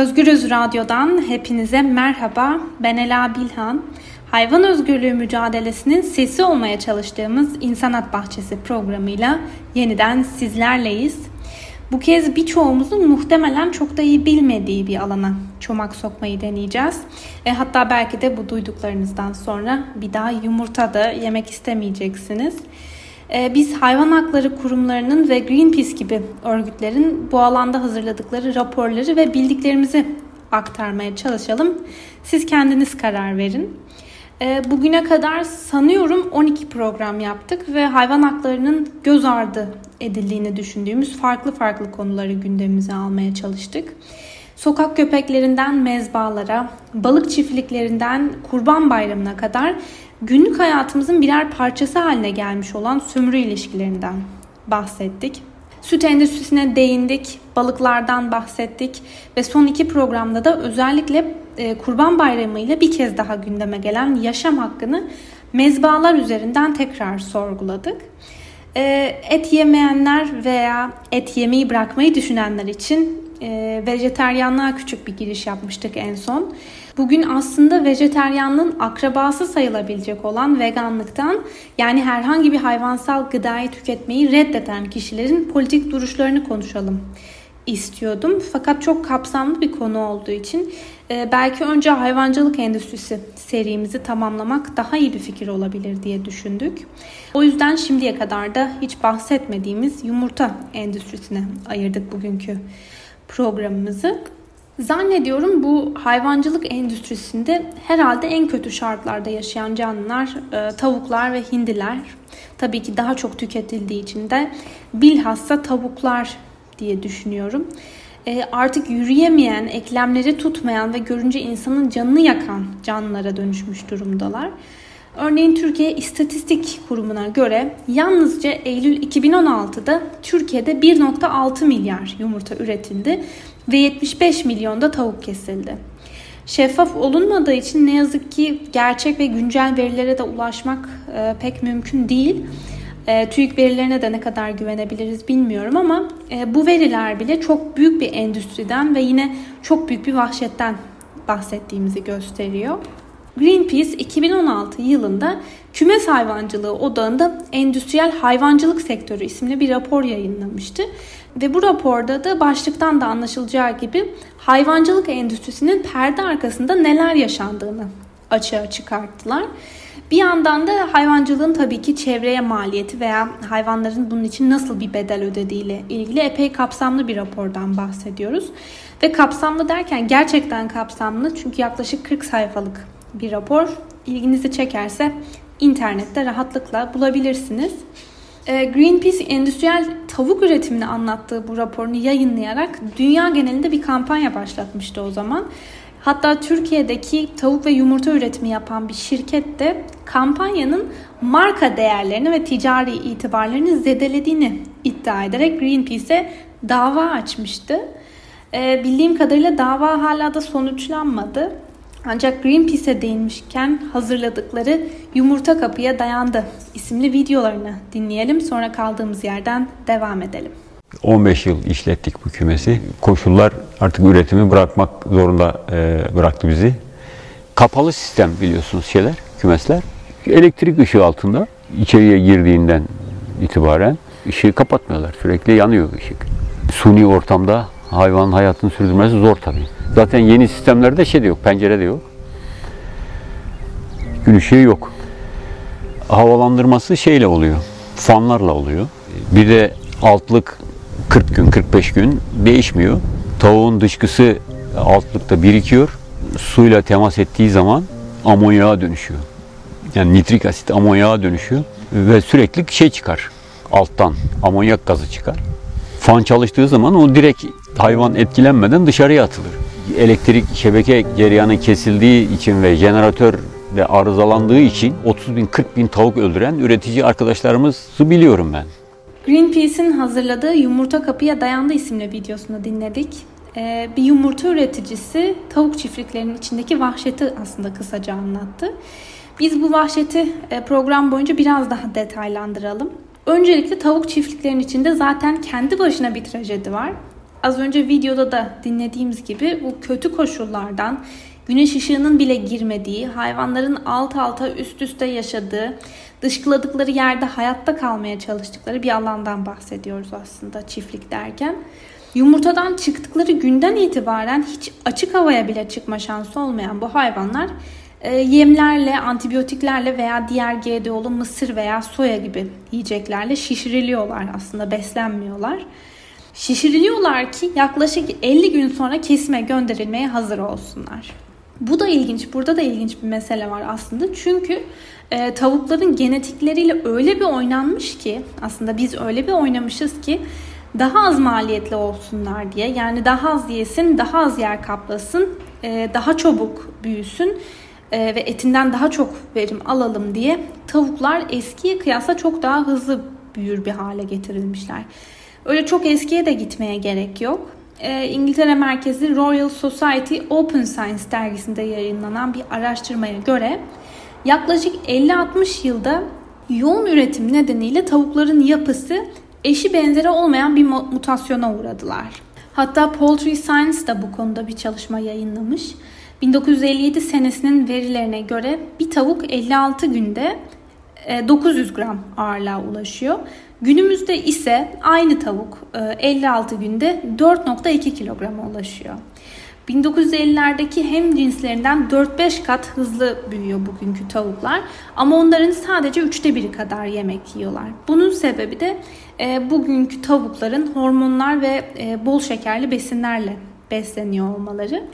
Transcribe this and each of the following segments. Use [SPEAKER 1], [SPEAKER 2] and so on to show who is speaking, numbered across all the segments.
[SPEAKER 1] Özgürüz Radyo'dan hepinize merhaba. Ben Ela Bilhan. Hayvan özgürlüğü mücadelesinin sesi olmaya çalıştığımız İnsanat Bahçesi programıyla yeniden sizlerleyiz. Bu kez birçoğumuzun muhtemelen çok da iyi bilmediği bir alana çomak sokmayı deneyeceğiz. E, hatta belki de bu duyduklarınızdan sonra bir daha yumurta da yemek istemeyeceksiniz. E, biz hayvan hakları kurumlarının ve Greenpeace gibi örgütlerin bu alanda hazırladıkları raporları ve bildiklerimizi aktarmaya çalışalım. Siz kendiniz karar verin. E, bugüne kadar sanıyorum 12 program yaptık ve hayvan haklarının göz ardı edildiğini düşündüğümüz farklı farklı konuları gündemimize almaya çalıştık. Sokak köpeklerinden mezbalara, balık çiftliklerinden kurban bayramına kadar günlük hayatımızın birer parçası haline gelmiş olan sömürü ilişkilerinden bahsettik. Süt endüstrisine değindik, balıklardan bahsettik ve son iki programda da özellikle e, Kurban Bayramı ile bir kez daha gündeme gelen yaşam hakkını mezbalar üzerinden tekrar sorguladık. E, et yemeyenler veya et yemeyi bırakmayı düşünenler için e, vejeteryanlığa küçük bir giriş yapmıştık en son. Bugün aslında vejeteryanlığın akrabası sayılabilecek olan veganlıktan yani herhangi bir hayvansal gıdayı tüketmeyi reddeden kişilerin politik duruşlarını konuşalım istiyordum. Fakat çok kapsamlı bir konu olduğu için e, belki önce hayvancılık endüstrisi serimizi tamamlamak daha iyi bir fikir olabilir diye düşündük. O yüzden şimdiye kadar da hiç bahsetmediğimiz yumurta endüstrisine ayırdık bugünkü programımızı. Zannediyorum bu hayvancılık endüstrisinde herhalde en kötü şartlarda yaşayan canlılar e, tavuklar ve hindiler. Tabii ki daha çok tüketildiği için de bilhassa tavuklar diye düşünüyorum. E, artık yürüyemeyen, eklemleri tutmayan ve görünce insanın canını yakan canlılara dönüşmüş durumdalar. Örneğin Türkiye İstatistik Kurumu'na göre yalnızca Eylül 2016'da Türkiye'de 1.6 milyar yumurta üretildi ve 75 milyonda tavuk kesildi. Şeffaf olunmadığı için ne yazık ki gerçek ve güncel verilere de ulaşmak e, pek mümkün değil. E, TÜİK verilerine de ne kadar güvenebiliriz bilmiyorum ama e, bu veriler bile çok büyük bir endüstriden ve yine çok büyük bir vahşetten bahsettiğimizi gösteriyor. Greenpeace 2016 yılında Kümes Hayvancılığı Odağı'nda Endüstriyel Hayvancılık Sektörü isimli bir rapor yayınlamıştı. Ve bu raporda da başlıktan da anlaşılacağı gibi hayvancılık endüstrisinin perde arkasında neler yaşandığını açığa çıkarttılar. Bir yandan da hayvancılığın tabii ki çevreye maliyeti veya hayvanların bunun için nasıl bir bedel ödediğiyle ilgili epey kapsamlı bir rapordan bahsediyoruz. Ve kapsamlı derken gerçekten kapsamlı çünkü yaklaşık 40 sayfalık bir rapor. İlginizi çekerse internette rahatlıkla bulabilirsiniz. Ee, Greenpeace endüstriyel tavuk üretimini anlattığı bu raporunu yayınlayarak dünya genelinde bir kampanya başlatmıştı o zaman. Hatta Türkiye'deki tavuk ve yumurta üretimi yapan bir şirket de kampanyanın marka değerlerini ve ticari itibarlarını zedelediğini iddia ederek Greenpeace'e dava açmıştı. Ee, bildiğim kadarıyla dava hala da sonuçlanmadı. Ancak Greenpeace'e değinmişken hazırladıkları Yumurta Kapıya Dayandı isimli videolarını dinleyelim. Sonra kaldığımız yerden devam edelim.
[SPEAKER 2] 15 yıl işlettik bu kümesi. Koşullar artık üretimi bırakmak zorunda e, bıraktı bizi. Kapalı sistem biliyorsunuz şeyler, kümesler. Elektrik ışığı altında içeriye girdiğinden itibaren ışığı kapatmıyorlar. Sürekli yanıyor ışık. Suni ortamda hayvanın hayatını sürdürmesi zor tabii. Zaten yeni sistemlerde şey de yok, pencere de yok. Gün ışığı yok. Havalandırması şeyle oluyor, fanlarla oluyor. Bir de altlık 40 gün, 45 gün değişmiyor. Tavuğun dışkısı altlıkta birikiyor. Suyla temas ettiği zaman amonyağa dönüşüyor. Yani nitrik asit amonyağa dönüşüyor ve sürekli şey çıkar alttan amonyak gazı çıkar. Fan çalıştığı zaman o direkt hayvan etkilenmeden dışarıya atılır elektrik şebeke cereyanı kesildiği için ve jeneratör de arızalandığı için 30 bin 40 bin tavuk öldüren üretici arkadaşlarımızı biliyorum ben.
[SPEAKER 1] Greenpeace'in hazırladığı Yumurta Kapıya Dayandı isimli videosunu dinledik. Ee, bir yumurta üreticisi tavuk çiftliklerinin içindeki vahşeti aslında kısaca anlattı. Biz bu vahşeti e, program boyunca biraz daha detaylandıralım. Öncelikle tavuk çiftliklerinin içinde zaten kendi başına bir trajedi var. Az önce videoda da dinlediğimiz gibi bu kötü koşullardan güneş ışığının bile girmediği, hayvanların alt alta üst üste yaşadığı, dışkıladıkları yerde hayatta kalmaya çalıştıkları bir alandan bahsediyoruz aslında çiftlik derken. Yumurtadan çıktıkları günden itibaren hiç açık havaya bile çıkma şansı olmayan bu hayvanlar e, yemlerle, antibiyotiklerle veya diğer GDO'lu mısır veya soya gibi yiyeceklerle şişiriliyorlar aslında beslenmiyorlar. Şişiriliyorlar ki yaklaşık 50 gün sonra kesime gönderilmeye hazır olsunlar. Bu da ilginç. Burada da ilginç bir mesele var aslında. Çünkü e, tavukların genetikleriyle öyle bir oynanmış ki aslında biz öyle bir oynamışız ki daha az maliyetli olsunlar diye yani daha az yesin, daha az yer kaplasın, e, daha çabuk büyüsün e, ve etinden daha çok verim alalım diye tavuklar eskiye kıyasla çok daha hızlı büyür bir hale getirilmişler. Öyle çok eskiye de gitmeye gerek yok. E, İngiltere merkezli Royal Society Open Science dergisinde yayınlanan bir araştırmaya göre yaklaşık 50-60 yılda yoğun üretim nedeniyle tavukların yapısı eşi benzeri olmayan bir mutasyona uğradılar. Hatta Poultry Science da bu konuda bir çalışma yayınlamış. 1957 senesinin verilerine göre bir tavuk 56 günde 900 e, gram ağırlığa ulaşıyor. Günümüzde ise aynı tavuk 56 e, günde 4.2 kilograma ulaşıyor. 1950'lerdeki hem cinslerinden 4-5 kat hızlı büyüyor bugünkü tavuklar ama onların sadece üçte biri kadar yemek yiyorlar. Bunun sebebi de e, bugünkü tavukların hormonlar ve e, bol şekerli besinlerle besleniyor olmaları.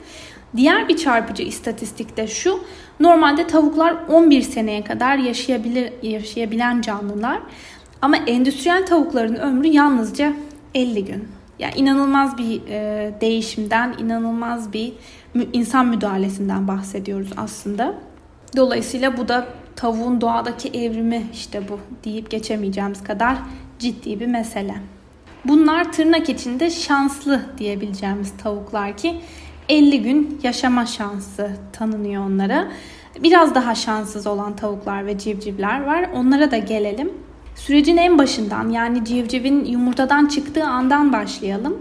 [SPEAKER 1] Diğer bir çarpıcı istatistik de şu. Normalde tavuklar 11 seneye kadar yaşayabilir, yaşayabilen canlılar. Ama endüstriyel tavukların ömrü yalnızca 50 gün. Yani inanılmaz bir e, değişimden, inanılmaz bir insan müdahalesinden bahsediyoruz aslında. Dolayısıyla bu da tavuğun doğadaki evrimi işte bu deyip geçemeyeceğimiz kadar ciddi bir mesele. Bunlar tırnak içinde şanslı diyebileceğimiz tavuklar ki 50 gün yaşama şansı tanınıyor onlara. Biraz daha şanssız olan tavuklar ve civcivler var. Onlara da gelelim. Sürecin en başından yani civcivin yumurtadan çıktığı andan başlayalım.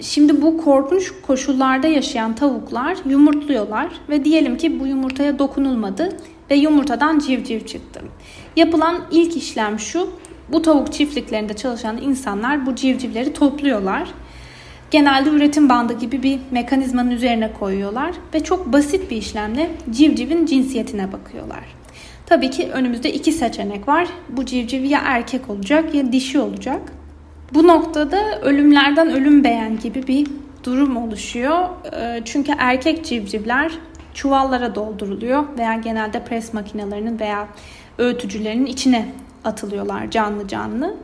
[SPEAKER 1] Şimdi bu korkunç koşullarda yaşayan tavuklar yumurtluyorlar ve diyelim ki bu yumurtaya dokunulmadı ve yumurtadan civciv çıktı. Yapılan ilk işlem şu. Bu tavuk çiftliklerinde çalışan insanlar bu civcivleri topluyorlar. Genelde üretim bandı gibi bir mekanizmanın üzerine koyuyorlar ve çok basit bir işlemle civcivin cinsiyetine bakıyorlar. Tabii ki önümüzde iki seçenek var. Bu civciv ya erkek olacak ya dişi olacak. Bu noktada ölümlerden ölüm beğen gibi bir durum oluşuyor. Ee, çünkü erkek civcivler çuvallara dolduruluyor veya genelde pres makinelerinin veya öğütücülerinin içine atılıyorlar canlı canlı.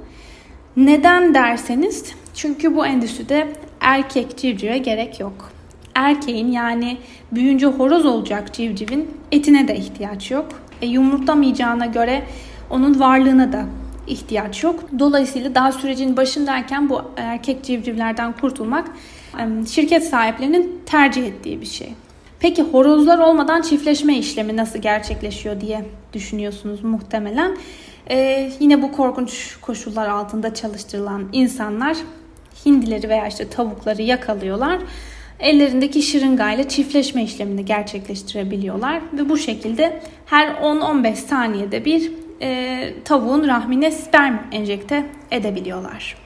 [SPEAKER 1] Neden derseniz çünkü bu endüstride erkek civcive gerek yok. Erkeğin yani büyünce horoz olacak civcivin etine de ihtiyaç yok. E, yumurtlamayacağına göre onun varlığına da ihtiyaç yok. Dolayısıyla daha sürecin başındayken bu erkek civcivlerden kurtulmak şirket sahiplerinin tercih ettiği bir şey. Peki horozlar olmadan çiftleşme işlemi nasıl gerçekleşiyor diye düşünüyorsunuz muhtemelen. Ee, yine bu korkunç koşullar altında çalıştırılan insanlar hindileri veya işte tavukları yakalıyorlar ellerindeki şırıngayla çiftleşme işlemini gerçekleştirebiliyorlar ve bu şekilde her 10-15 saniyede bir e, tavuğun rahmine sperm enjekte edebiliyorlar.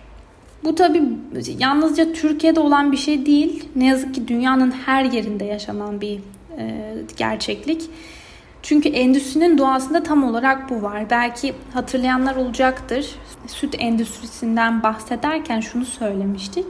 [SPEAKER 1] Bu tabi yalnızca Türkiye'de olan bir şey değil. Ne yazık ki dünyanın her yerinde yaşanan bir e, gerçeklik. Çünkü endüstrinin doğasında tam olarak bu var. Belki hatırlayanlar olacaktır. Süt endüstrisinden bahsederken şunu söylemiştik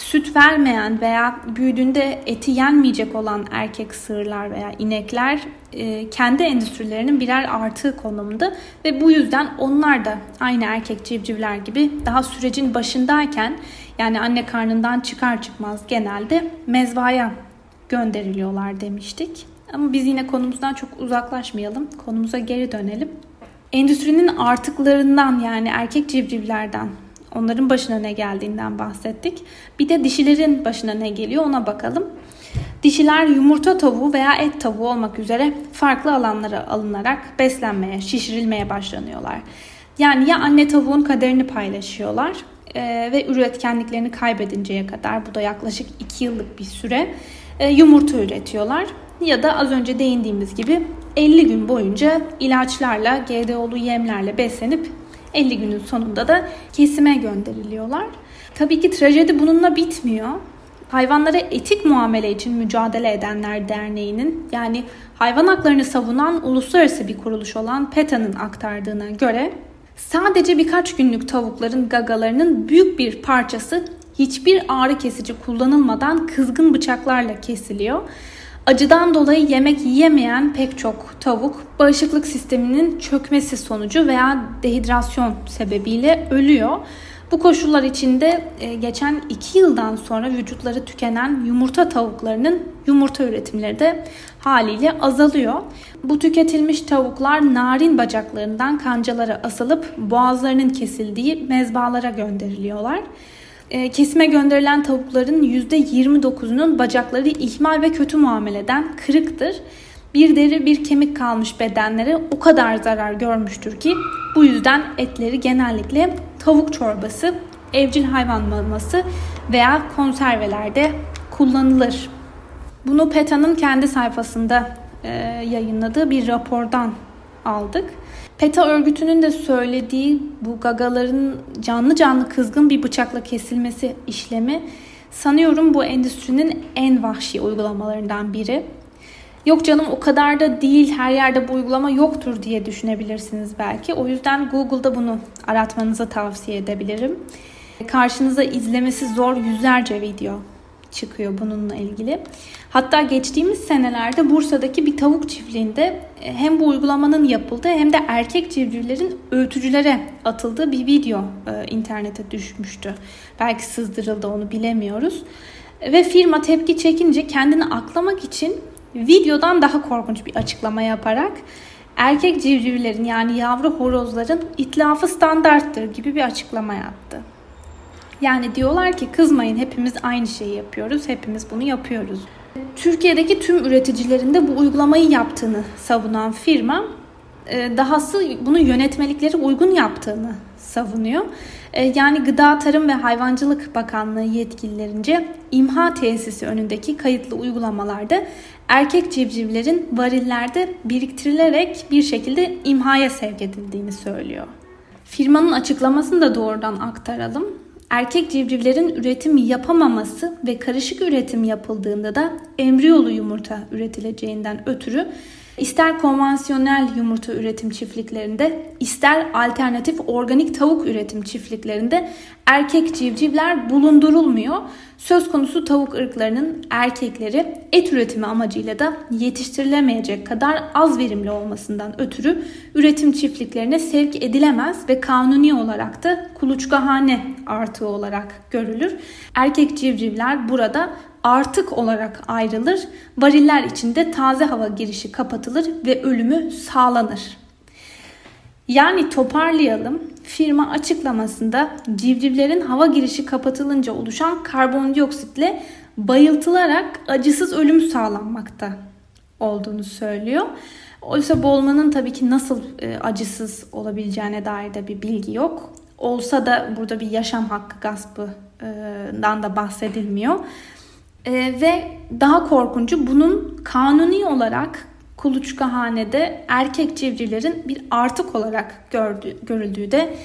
[SPEAKER 1] süt vermeyen veya büyüdüğünde eti yenmeyecek olan erkek sığırlar veya inekler e, kendi endüstrilerinin birer artı konumda ve bu yüzden onlar da aynı erkek civcivler gibi daha sürecin başındayken yani anne karnından çıkar çıkmaz genelde mezvaya gönderiliyorlar demiştik. Ama biz yine konumuzdan çok uzaklaşmayalım. Konumuza geri dönelim. Endüstrinin artıklarından yani erkek civcivlerden Onların başına ne geldiğinden bahsettik. Bir de dişilerin başına ne geliyor ona bakalım. Dişiler yumurta tavuğu veya et tavuğu olmak üzere farklı alanlara alınarak beslenmeye, şişirilmeye başlanıyorlar. Yani ya anne tavuğun kaderini paylaşıyorlar e, ve üretkenliklerini kaybedinceye kadar bu da yaklaşık 2 yıllık bir süre e, yumurta üretiyorlar. Ya da az önce değindiğimiz gibi 50 gün boyunca ilaçlarla, GDO'lu yemlerle beslenip 50 günün sonunda da kesime gönderiliyorlar. Tabii ki trajedi bununla bitmiyor. Hayvanlara etik muamele için mücadele edenler derneğinin yani hayvan haklarını savunan uluslararası bir kuruluş olan PETA'nın aktardığına göre sadece birkaç günlük tavukların gagalarının büyük bir parçası hiçbir ağrı kesici kullanılmadan kızgın bıçaklarla kesiliyor. Acıdan dolayı yemek yiyemeyen pek çok tavuk bağışıklık sisteminin çökmesi sonucu veya dehidrasyon sebebiyle ölüyor. Bu koşullar içinde e, geçen 2 yıldan sonra vücutları tükenen yumurta tavuklarının yumurta üretimleri de haliyle azalıyor. Bu tüketilmiş tavuklar narin bacaklarından kancalara asılıp boğazlarının kesildiği mezbalara gönderiliyorlar. E, kesime gönderilen tavukların %29'unun bacakları ihmal ve kötü muameleden kırıktır. Bir deri bir kemik kalmış bedenleri o kadar zarar görmüştür ki bu yüzden etleri genellikle tavuk çorbası, evcil hayvan maması veya konservelerde kullanılır. Bunu PETA'nın kendi sayfasında e, yayınladığı bir rapordan aldık. PETA örgütünün de söylediği bu gagaların canlı canlı kızgın bir bıçakla kesilmesi işlemi sanıyorum bu endüstrinin en vahşi uygulamalarından biri. Yok canım o kadar da değil her yerde bu uygulama yoktur diye düşünebilirsiniz belki. O yüzden Google'da bunu aratmanızı tavsiye edebilirim. Karşınıza izlemesi zor yüzlerce video çıkıyor bununla ilgili. Hatta geçtiğimiz senelerde Bursa'daki bir tavuk çiftliğinde e, hem bu uygulamanın yapıldığı hem de erkek civcivlerin öğütücülere atıldığı bir video e, internete düşmüştü. Belki sızdırıldı onu bilemiyoruz. Ve firma tepki çekince kendini aklamak için videodan daha korkunç bir açıklama yaparak erkek civcivlerin yani yavru horozların itlafı standarttır gibi bir açıklama yaptı. Yani diyorlar ki kızmayın hepimiz aynı şeyi yapıyoruz, hepimiz bunu yapıyoruz. Türkiye'deki tüm üreticilerin de bu uygulamayı yaptığını savunan firma e, dahası bunu yönetmelikleri uygun yaptığını savunuyor. E, yani Gıda Tarım ve Hayvancılık Bakanlığı yetkililerince imha tesisi önündeki kayıtlı uygulamalarda erkek civcivlerin varillerde biriktirilerek bir şekilde imhaya sevk edildiğini söylüyor. Firmanın açıklamasını da doğrudan aktaralım. Erkek civcivlerin üretim yapamaması ve karışık üretim yapıldığında da embriyolu yumurta üretileceğinden ötürü İster konvansiyonel yumurta üretim çiftliklerinde, ister alternatif organik tavuk üretim çiftliklerinde erkek civcivler bulundurulmuyor. Söz konusu tavuk ırklarının erkekleri et üretimi amacıyla da yetiştirilemeyecek kadar az verimli olmasından ötürü üretim çiftliklerine sevk edilemez ve kanuni olarak da kuluçkahane artığı olarak görülür. Erkek civcivler burada artık olarak ayrılır. Variller içinde taze hava girişi kapatılır ve ölümü sağlanır. Yani toparlayalım. Firma açıklamasında civcivlerin hava girişi kapatılınca oluşan karbondioksitle bayıltılarak acısız ölüm sağlanmakta olduğunu söylüyor. Oysa boğulmanın tabii ki nasıl e, acısız olabileceğine dair de bir bilgi yok. Olsa da burada bir yaşam hakkı gaspından da bahsedilmiyor. E, ve daha korkuncu bunun kanuni olarak kuluçkahanede erkek civcivlerin bir artık olarak gördüğü, görüldüğü de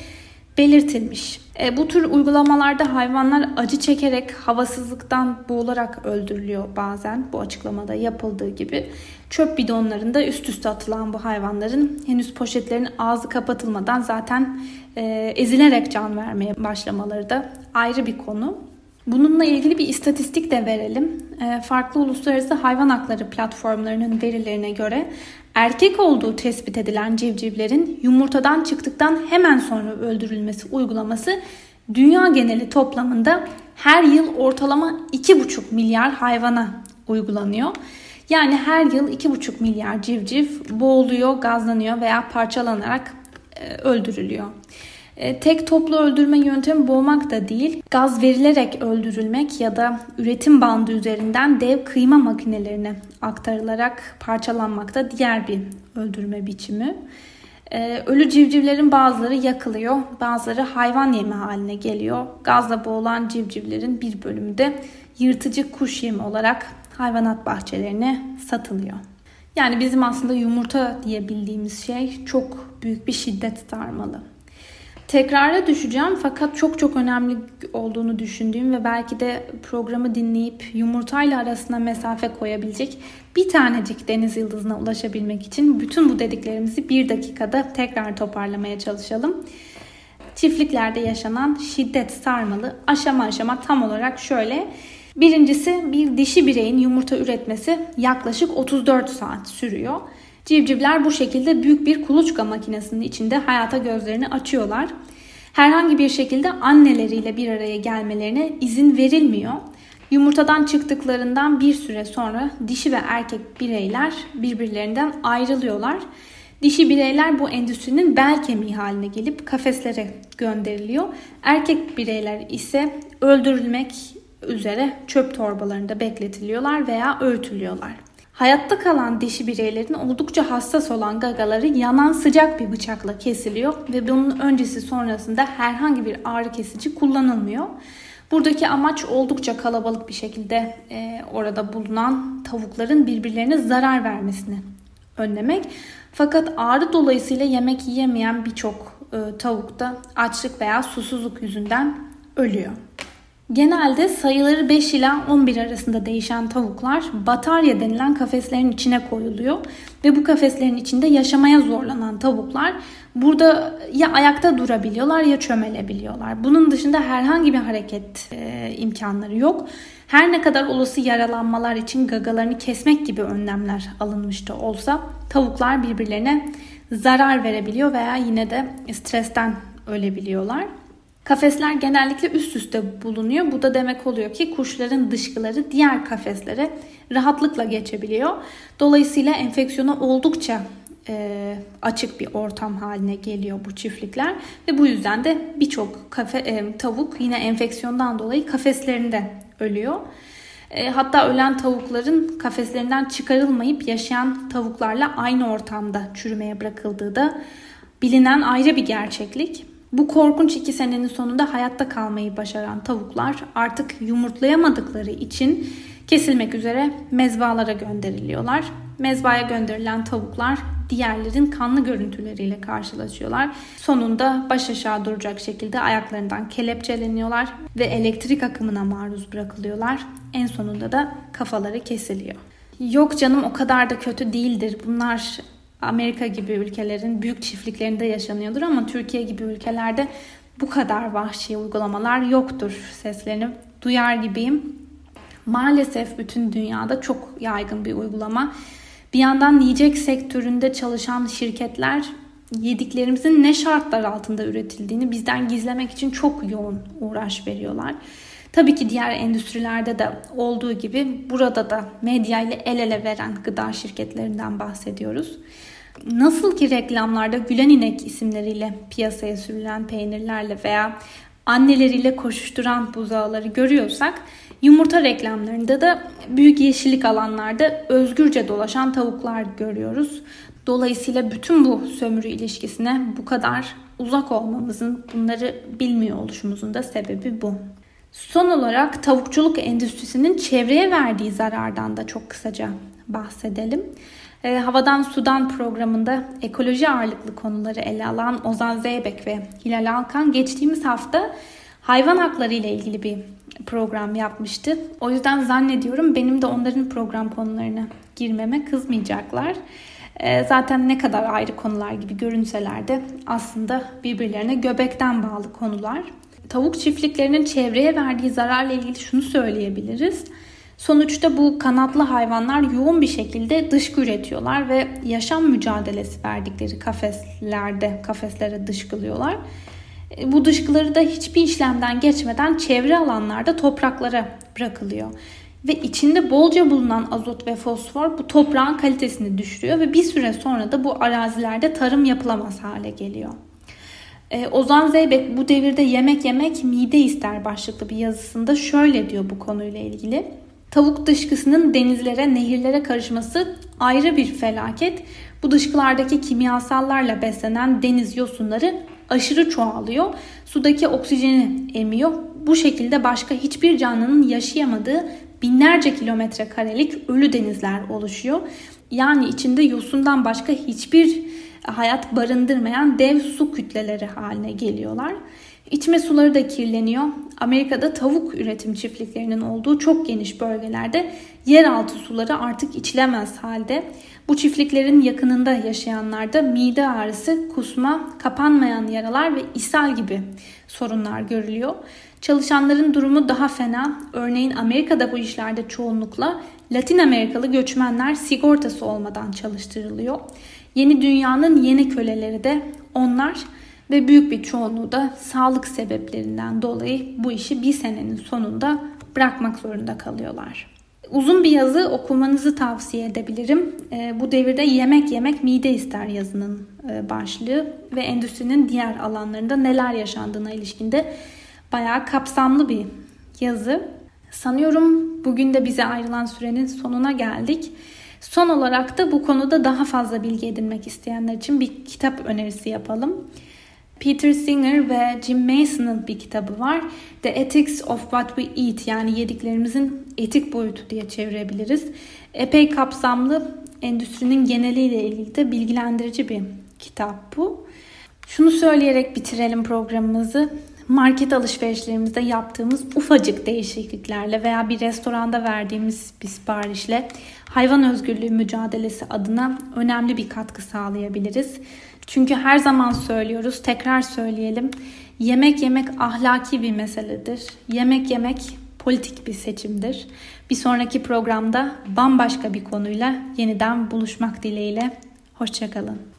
[SPEAKER 1] belirtilmiş. E, bu tür uygulamalarda hayvanlar acı çekerek havasızlıktan boğularak öldürülüyor bazen bu açıklamada yapıldığı gibi. Çöp bidonlarında üst üste atılan bu hayvanların henüz poşetlerin ağzı kapatılmadan zaten e, ezilerek can vermeye başlamaları da ayrı bir konu. Bununla ilgili bir istatistik de verelim. Ee, farklı uluslararası hayvan hakları platformlarının verilerine göre erkek olduğu tespit edilen civcivlerin yumurtadan çıktıktan hemen sonra öldürülmesi uygulaması dünya geneli toplamında her yıl ortalama 2,5 milyar hayvana uygulanıyor. Yani her yıl 2,5 milyar civciv boğuluyor, gazlanıyor veya parçalanarak e, öldürülüyor. E, tek toplu öldürme yöntemi boğmak da değil, gaz verilerek öldürülmek ya da üretim bandı üzerinden dev kıyma makinelerine aktarılarak parçalanmak da diğer bir öldürme biçimi. Ee, ölü civcivlerin bazıları yakılıyor, bazıları hayvan yemi haline geliyor. Gazla boğulan civcivlerin bir bölümü de yırtıcı kuş yemi olarak hayvanat bahçelerine satılıyor. Yani bizim aslında yumurta diye bildiğimiz şey çok büyük bir şiddet sarmalı. Tekrara düşeceğim fakat çok çok önemli olduğunu düşündüğüm ve belki de programı dinleyip yumurtayla arasına mesafe koyabilecek bir tanecik deniz yıldızına ulaşabilmek için bütün bu dediklerimizi bir dakikada tekrar toparlamaya çalışalım. Çiftliklerde yaşanan şiddet sarmalı aşama aşama tam olarak şöyle. Birincisi bir dişi bireyin yumurta üretmesi yaklaşık 34 saat sürüyor. Civcivler bu şekilde büyük bir kuluçka makinesinin içinde hayata gözlerini açıyorlar. Herhangi bir şekilde anneleriyle bir araya gelmelerine izin verilmiyor. Yumurtadan çıktıklarından bir süre sonra dişi ve erkek bireyler birbirlerinden ayrılıyorlar. Dişi bireyler bu endüstrinin bel kemiği haline gelip kafeslere gönderiliyor. Erkek bireyler ise öldürülmek üzere çöp torbalarında bekletiliyorlar veya öğütülüyorlar. Hayatta kalan dişi bireylerin oldukça hassas olan gagaları yanan sıcak bir bıçakla kesiliyor ve bunun öncesi sonrasında herhangi bir ağrı kesici kullanılmıyor. Buradaki amaç oldukça kalabalık bir şekilde e, orada bulunan tavukların birbirlerine zarar vermesini önlemek. Fakat ağrı dolayısıyla yemek yiyemeyen birçok e, tavuk da açlık veya susuzluk yüzünden ölüyor. Genelde sayıları 5 ila 11 arasında değişen tavuklar batarya denilen kafeslerin içine koyuluyor ve bu kafeslerin içinde yaşamaya zorlanan tavuklar burada ya ayakta durabiliyorlar ya çömelebiliyorlar. Bunun dışında herhangi bir hareket e, imkanları yok. Her ne kadar olası yaralanmalar için gagalarını kesmek gibi önlemler alınmış da olsa tavuklar birbirlerine zarar verebiliyor veya yine de stresten ölebiliyorlar. Kafesler genellikle üst üste bulunuyor. Bu da demek oluyor ki kuşların dışkıları diğer kafeslere rahatlıkla geçebiliyor. Dolayısıyla enfeksiyona oldukça e, açık bir ortam haline geliyor bu çiftlikler ve bu yüzden de birçok kafe e, tavuk yine enfeksiyondan dolayı kafeslerinde ölüyor. E, hatta ölen tavukların kafeslerinden çıkarılmayıp yaşayan tavuklarla aynı ortamda çürümeye bırakıldığı da bilinen ayrı bir gerçeklik. Bu korkunç iki senenin sonunda hayatta kalmayı başaran tavuklar artık yumurtlayamadıkları için kesilmek üzere mezbalara gönderiliyorlar. Mezbaya gönderilen tavuklar diğerlerin kanlı görüntüleriyle karşılaşıyorlar. Sonunda baş aşağı duracak şekilde ayaklarından kelepçeleniyorlar ve elektrik akımına maruz bırakılıyorlar. En sonunda da kafaları kesiliyor. Yok canım o kadar da kötü değildir. Bunlar Amerika gibi ülkelerin büyük çiftliklerinde yaşanıyordur ama Türkiye gibi ülkelerde bu kadar vahşi uygulamalar yoktur seslerini duyar gibiyim. Maalesef bütün dünyada çok yaygın bir uygulama. Bir yandan yiyecek sektöründe çalışan şirketler yediklerimizin ne şartlar altında üretildiğini bizden gizlemek için çok yoğun uğraş veriyorlar. Tabii ki diğer endüstrilerde de olduğu gibi burada da medya ile el ele veren gıda şirketlerinden bahsediyoruz. Nasıl ki reklamlarda gülen inek isimleriyle piyasaya sürülen peynirlerle veya anneleriyle koşuşturan buzağları görüyorsak yumurta reklamlarında da büyük yeşillik alanlarda özgürce dolaşan tavuklar görüyoruz. Dolayısıyla bütün bu sömürü ilişkisine bu kadar uzak olmamızın, bunları bilmiyor oluşumuzun da sebebi bu. Son olarak tavukçuluk endüstrisinin çevreye verdiği zarardan da çok kısaca bahsedelim. E, Havadan Sudan programında ekoloji ağırlıklı konuları ele alan Ozan Zeybek ve Hilal Alkan geçtiğimiz hafta hayvan hakları ile ilgili bir program yapmıştı. O yüzden zannediyorum benim de onların program konularına girmeme kızmayacaklar. E, zaten ne kadar ayrı konular gibi görünseler de aslında birbirlerine göbekten bağlı konular. Tavuk çiftliklerinin çevreye verdiği zararla ilgili şunu söyleyebiliriz. Sonuçta bu kanatlı hayvanlar yoğun bir şekilde dışkı üretiyorlar ve yaşam mücadelesi verdikleri kafeslerde kafeslere dışkılıyorlar. E, bu dışkıları da hiçbir işlemden geçmeden çevre alanlarda topraklara bırakılıyor. Ve içinde bolca bulunan azot ve fosfor bu toprağın kalitesini düşürüyor ve bir süre sonra da bu arazilerde tarım yapılamaz hale geliyor. E, Ozan Zeybek bu devirde yemek yemek mide ister başlıklı bir yazısında şöyle diyor bu konuyla ilgili. Tavuk dışkısının denizlere, nehirlere karışması ayrı bir felaket. Bu dışkılardaki kimyasallarla beslenen deniz yosunları aşırı çoğalıyor. Sudaki oksijeni emiyor. Bu şekilde başka hiçbir canlının yaşayamadığı binlerce kilometre karelik ölü denizler oluşuyor. Yani içinde yosundan başka hiçbir hayat barındırmayan dev su kütleleri haline geliyorlar. İçme suları da kirleniyor. Amerika'da tavuk üretim çiftliklerinin olduğu çok geniş bölgelerde yeraltı suları artık içilemez halde. Bu çiftliklerin yakınında yaşayanlarda mide ağrısı, kusma, kapanmayan yaralar ve ishal gibi sorunlar görülüyor. Çalışanların durumu daha fena. Örneğin Amerika'da bu işlerde çoğunlukla Latin Amerikalı göçmenler sigortası olmadan çalıştırılıyor. Yeni dünyanın yeni köleleri de onlar ve büyük bir çoğunluğu da sağlık sebeplerinden dolayı bu işi bir senenin sonunda bırakmak zorunda kalıyorlar. Uzun bir yazı okumanızı tavsiye edebilirim. E, bu devirde yemek yemek mide ister yazının e, başlığı ve endüstrinin diğer alanlarında neler yaşandığına ilişkinde bayağı kapsamlı bir yazı. Sanıyorum bugün de bize ayrılan sürenin sonuna geldik. Son olarak da bu konuda daha fazla bilgi edinmek isteyenler için bir kitap önerisi yapalım. Peter Singer ve Jim Mason'ın bir kitabı var. The Ethics of What We Eat yani yediklerimizin etik boyutu diye çevirebiliriz. Epey kapsamlı, endüstrinin geneliyle ilgili de bilgilendirici bir kitap bu. Şunu söyleyerek bitirelim programımızı. Market alışverişlerimizde yaptığımız ufacık değişikliklerle veya bir restoranda verdiğimiz bir siparişle hayvan özgürlüğü mücadelesi adına önemli bir katkı sağlayabiliriz. Çünkü her zaman söylüyoruz, tekrar söyleyelim. Yemek yemek ahlaki bir meseledir. Yemek yemek politik bir seçimdir. Bir sonraki programda bambaşka bir konuyla yeniden buluşmak dileğiyle. Hoşçakalın.